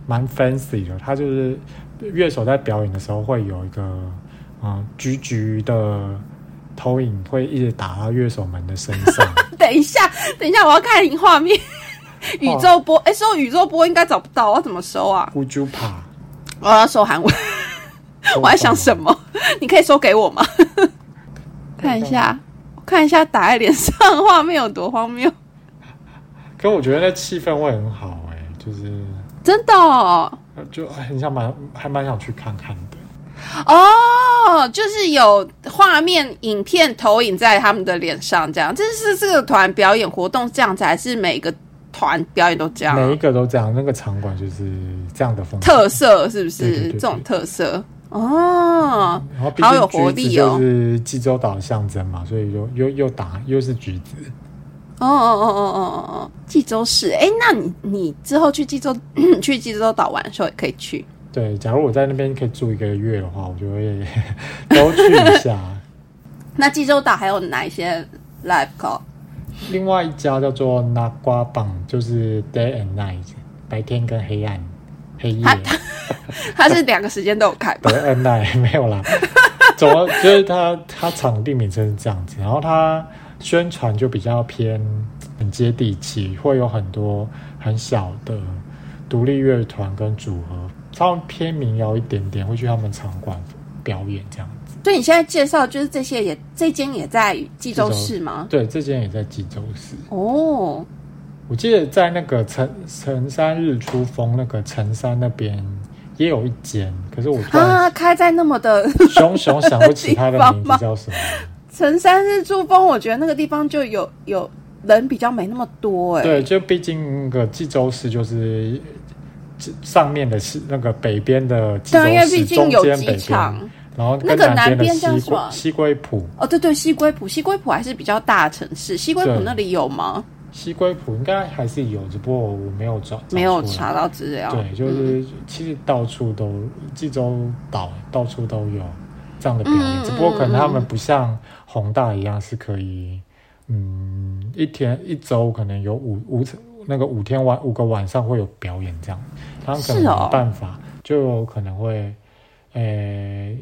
蛮 fancy 的。它就是乐手在表演的时候会有一个嗯橘橘的投影，会一直打到乐手们的身上。等一下，等一下，我要看画面。宇宙波，哎、收宇宙波应该找不到，我要怎么搜啊？我要收韩文，我在想什么？你可以收给我吗？看一下，我看一下打在脸上的画面有多荒谬，可我觉得那气氛会很好哎、就是真的就很想蛮还蛮想去看看的。哦，就是有画面、影片投影在他们的脸上，这样。这是这个团表演活动这样子，还是每个团表演都这样？每一个都这样，那个场馆就是这样的风格特色是不是？这种特色哦，好有活力哦就是济州岛的象征嘛，所以又又又打又是橘子。哦哦哦哦哦哦哦，济州市。哎，那你你之后去济州 去济州岛玩的时候也可以去。对，假如我在那边可以住一个月的话，我就会 都去一下。那济州岛还有哪一些 live call？另外一家叫做拿瓜棒，就是 day and night，白天跟黑暗黑夜。它它是两个时间都有开吧？对 and night 没有啦，总而就是它它场地名称是这样子，然后它宣传就比较偏很接地气，会有很多很小的独立乐团跟组合，稍微偏民谣一点点，会去他们场馆表演这样子。所以你现在介绍就是这些也这间也在济州市吗？对，这间也在济州市。哦，我记得在那个城城山日出峰那个城山那边也有一间，可是我啊，开在那么的熊熊想不起它的名字叫什么。城山日出峰，我觉得那个地方就有有人比较没那么多哎、对，就毕竟那个济州市就是这上面的是那个北边的济州对啊，因为毕市，竟有中间北机场，。然后那个南边叫什么西归浦，哦，对对，西归浦，西归浦还是比较大的城市，西归浦那里有吗？西归浦应该还是有，只不过我没有找，没有查到资料。对，就是、其实到处都济州岛到处都有这样的表演，只不过可能他们不像宏大一样是可以，嗯，一天一周可能有五五那个五天晚五个晚上会有表演这样，他们可能没办法，就有可能会，呃，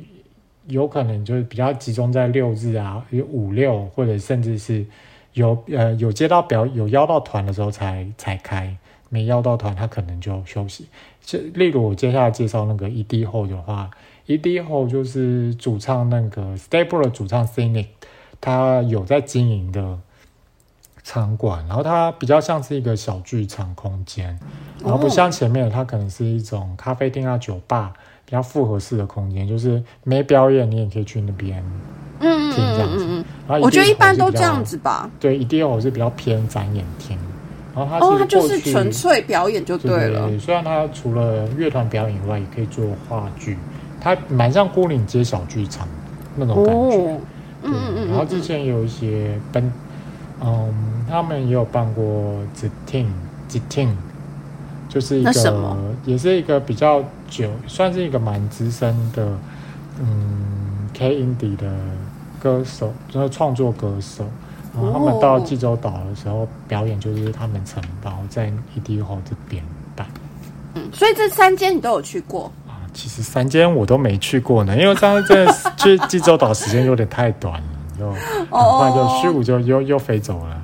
有可能就是比较集中在六日啊，有五六或者甚至是有呃有接到表有邀到团的时候才才开，没邀到团他可能就休息。就例如我接下来介绍那个 ED 后的话，ED 后就是主唱那个 Stable 的主唱 Cynic，他有在经营的场馆，然后它比较像是一个小剧场空间，然后不像前面的它可能是一种咖啡厅啊、酒吧比较复合式的空间，就是没表演你也可以去那边。嗯嗯厅这样子嗯我觉得一般都这样。子吧。对，ED 后是比较偏展演厅，然后它是哦，它就是纯粹表演就对了。虽然它除了乐团表演以外，也可以做话剧，它蛮像孤岭街小剧场那种感觉。哦，对嗯嗯嗯，然后之前有一些本，嗯，他们也有办过 z t i n z t i n 就是一个，也是一个比较久，算是一个蛮资深的，嗯，K indie 的歌手，就是创作歌手。然后他们到哦济州岛的时候表演，就是他们承包在 ED 后这边办。嗯所以这三间你都有去过。啊，其实三间我都没去过呢，因为上次真的去济州岛时间有点太短了，就 很快就哦十五就又又飞走了，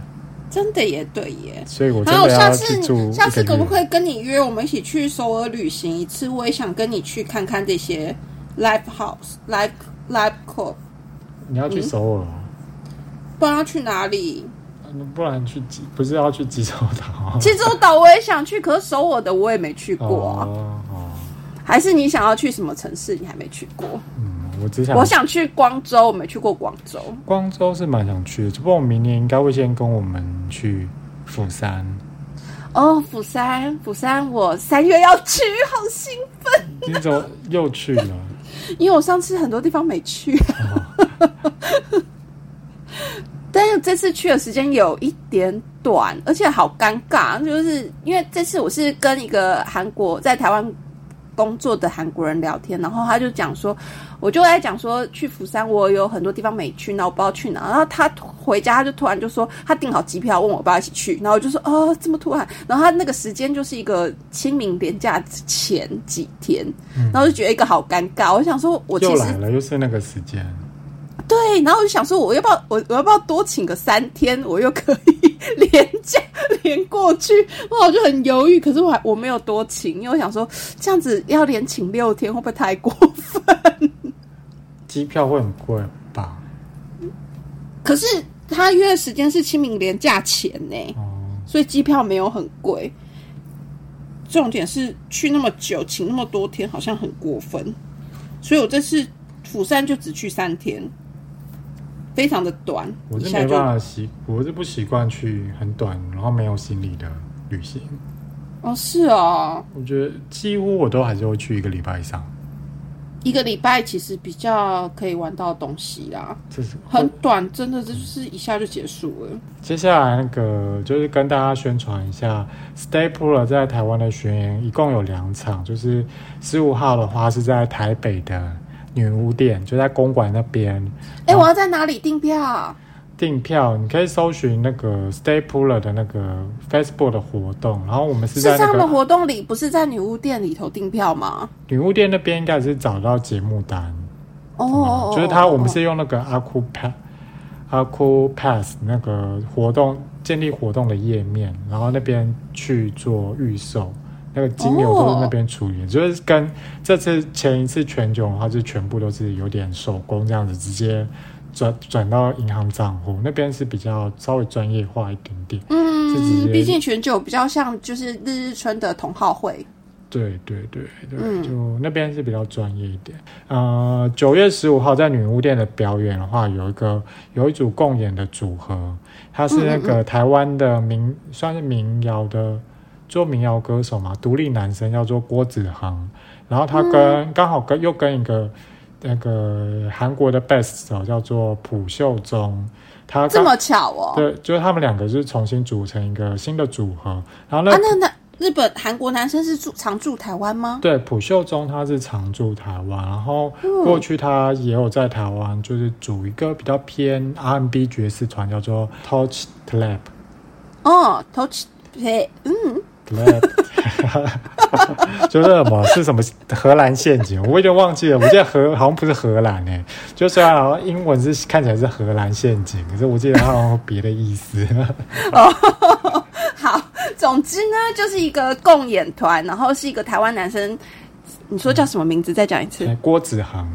真的也对耶。所以我真还有下次下次。可不可以跟你约，我们一起去首尔旅行一次？我也想跟你去看看这些 live house、live live club。你要去嗯首尔哦，不然要去哪里？嗯不然去济不是要去济州岛？济州岛我也想去，可是首尔的我也没去过啊。哦哦，还是你想要去什么城市？你还没去过？嗯，我只想我想去光州，我没去过广州。光州是蛮想去的，只不过我明年应该会先跟我们去釜山。哦，釜山，釜山，我三月要去，好兴奋！你怎么又去了？因为我上次很多地方没去，但是这次去的时间有一点短，而且好尴尬，就是因为这次我是跟一个韩国在台湾工作的韩国人聊天，然后他就讲说，我就在讲说去釜山，我有很多地方没去，那我不知道去哪，然后他回家他就突然就说他订好机票，问我要不要一起去，然后我就说哦这么突然，然后他那个时间就是一个清明连假前几天，然后就觉得一个好尴尬，我想说我其实又来了，又是那个时间。对，然后我就想说，我要不要我我要不要多请个三天，我又可以连假连过去？哇，我就很犹豫，可是我还我没有多请，因为我想说这样子要连请六天会不会太过分？机票会很贵吧？可是他约的时间是清明连假前呢，哦，所以机票没有很贵。重点是去那么久，请那么多天，好像很过分。所以我这次釜山就只去三天，非常的短，我是没办法习，我是不习惯去很短然后没有行李的旅行。哦，是哦。我觉得几乎我都还是会去一个礼拜以上，一个礼拜其实比较可以玩到东西啦，这是很短，真的这就是一下就结束了。接下来那个就是跟大家宣传一下，Stay Pool 在台湾的巡演一共有两场，就是十五号的话是在台北的女巫店，就在公馆那边哎、我要在哪里订票？订票，你可以搜寻那个 Stay Pool 的那个 Facebook 的活动，然后我们是是在他们在那个活动里，不是在女巫店里头订票吗？女巫店那边应该是找到节目单，哦，就是他我们是用那个阿酷 Pass 阿酷 Pass 那个活动建立活动的页面，然后那边去做预售，那个金牛都是那边处理，就是跟这次前一次全酒的话，就全部都是有点手工这样子，直接转转到银行账户，那边是比较稍微专业化一点点。嗯，接毕竟全酒比较像就是日日春的同好会。对对对对，嗯就那边是比较专业一点。呃，九月十五号在女巫店的表演的话，有一个有一组共演的组合，它是那嗯个台湾的民算是民谣的做民谣歌手嘛，独立男生叫做郭子航，然后他跟刚、好跟又跟一个那个韩国的 best 手叫做朴秀忠，他刚这么巧哦！对，就是他们两个是重新组成一个新的组合，然后那啊，那那日本韩国男生是住常住台湾吗？对，朴秀忠他是常住台湾，然后嗯过去他也有在台湾，就是组一个比较偏 R&B 爵士团，叫做 Touch Clap 哦，Touch 嘿，嗯 就是什么是什么荷兰陷阱，我有点忘记了，我记得荷好像不是荷兰诶、就虽然好像英文是看起来是荷兰陷阱，可是我记得它好像有别的意思。哦好，总之呢，就是一个共演团，然后是一个台湾男生，你说叫什么名字？再讲一次，郭子恒。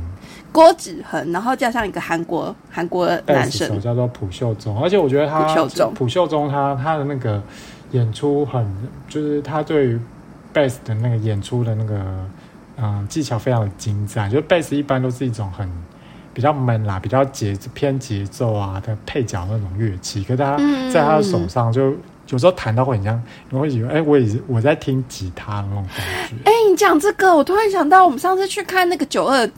郭子恒，然后加上一个韩国韩国男生，叫做朴秀忠，而且我觉得他朴秀忠朴秀忠他他的那个演出很，就是他对于 bass 的那个演出的那个嗯技巧非常的精湛，就是贝斯一般都是一种很比较闷啦，比较节偏节奏啊的配角那种乐器，可是他嗯在他的手上就有时候弹到会很像，你会以为哎、我也是我在听吉他的那种感觉。哎、你讲这个，我突然想到，我们上次去看那个九二，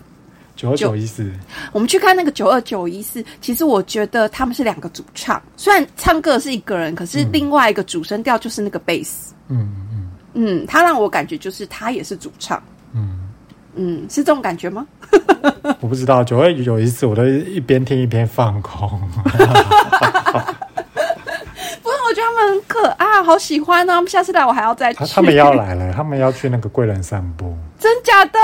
九二九一四，我们去看那个九二九一四，其实我觉得他们是两个主唱，虽然唱歌是一个人，可是另外一个主声调就是那个贝斯，嗯嗯嗯，他让我感觉就是他也是主唱，嗯。嗯，是这种感觉吗？我不知道，九二九一四我都一边听一边放空。我觉得他们很可爱，好喜欢哦！他们下次来我还要再去。他他们要来了，他们要去那个贵人散步，真假的？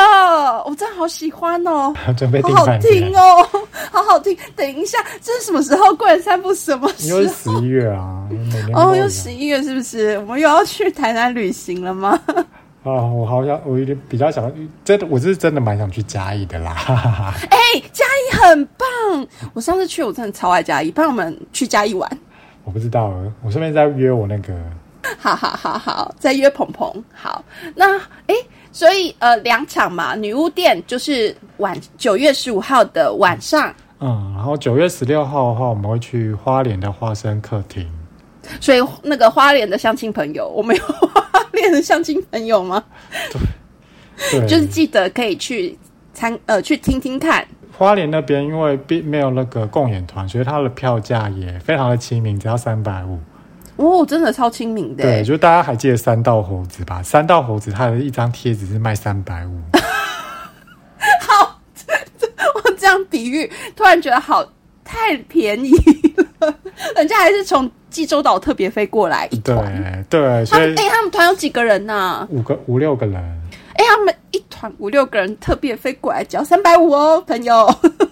我真的好喜欢哦，准备好好听。哦，好好听。等一下，这是什么时候？贵人散步什么时因为候？十一月啊，哦，又十一月是不是？我们又要去台南旅行了吗？啊！我好想，我有点比较想，真的，我是真的蛮想去嘉义的啦。哈哈哈哎、嘉义很棒！我上次去，我真的超爱嘉义，帮我们去嘉义玩。我不知道，我顺便再约我那个，好好好好，再约鹏鹏。好，那哎，所以呃，两场嘛，女巫店就是晚九月十五号的晚上。嗯，然后九月十六号的话，我们会去花莲的花生客厅。所以那个花莲的相亲朋友，我们有花莲的相亲朋友吗？对，就是记得可以去参呃去听听看。花莲那边因为并没有那个共演团，所以它的票价也非常的亲民，只要三百五。哦，真的超亲民的。对，就大家还记得三道猴子吧？三道猴子它的一张贴纸是卖三百五。好，我这样比喻，突然觉得好太便宜了。人家还是从济州岛特别飞过来一团。对对，所以哎，他们团有几个人呢？五个五六个人。哎，他们一团五六个人特别飞过来，只要三百五哦，朋友。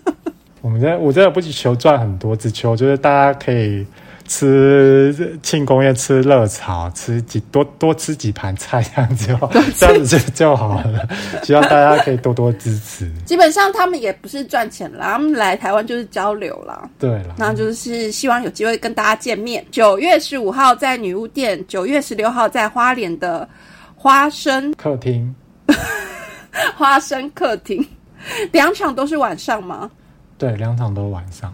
我们这我真的不求赚很多，只求就是大家可以吃庆功宴，吃热炒，吃几多多吃几盘菜，这样子就这样子就就好了。希望大家可以多多支持。基本上他们也不是赚钱啦，他们来台湾就是交流啦。对了，那就是希望有机会跟大家见面。九月十五号在女巫店，九月十六号在花莲的花生客厅。花生客厅，两场都是晚上吗？对，两场都晚上。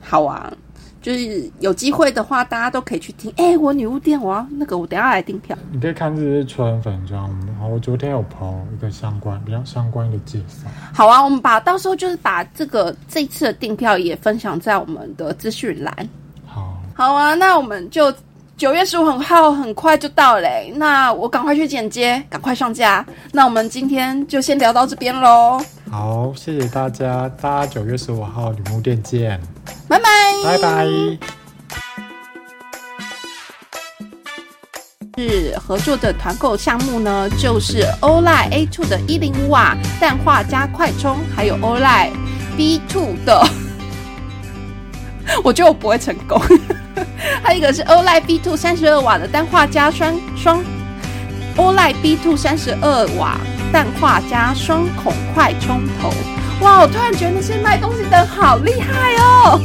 好啊，就是有机会的话，大家都可以去听。哎，我女巫店，我要那个，我等下来订票。你可以看日日春粉妆，然后我昨天有抛一个相关比较相关的介绍。好啊，我们把到时候就是把这个这一次的订票也分享在我们的资讯栏。好，好啊，那我们就。九月十五号很快就到嘞，那我赶快去剪接，赶快上架。那我们今天就先聊到这边喽。好，谢谢大家，大家九月十五号女巫店见，拜拜，拜拜。是合作的团购项目呢，就是欧莱 A two 的一零五瓦氮化加快充，还有欧莱 B two 的，我觉得我不会成功。还有一个是欧莱 B two 三十二瓦的氮化镓双双，欧莱 B two 三十二瓦氮化镓双孔快充头。哇，我突然觉得那些卖东西的好厉害哦！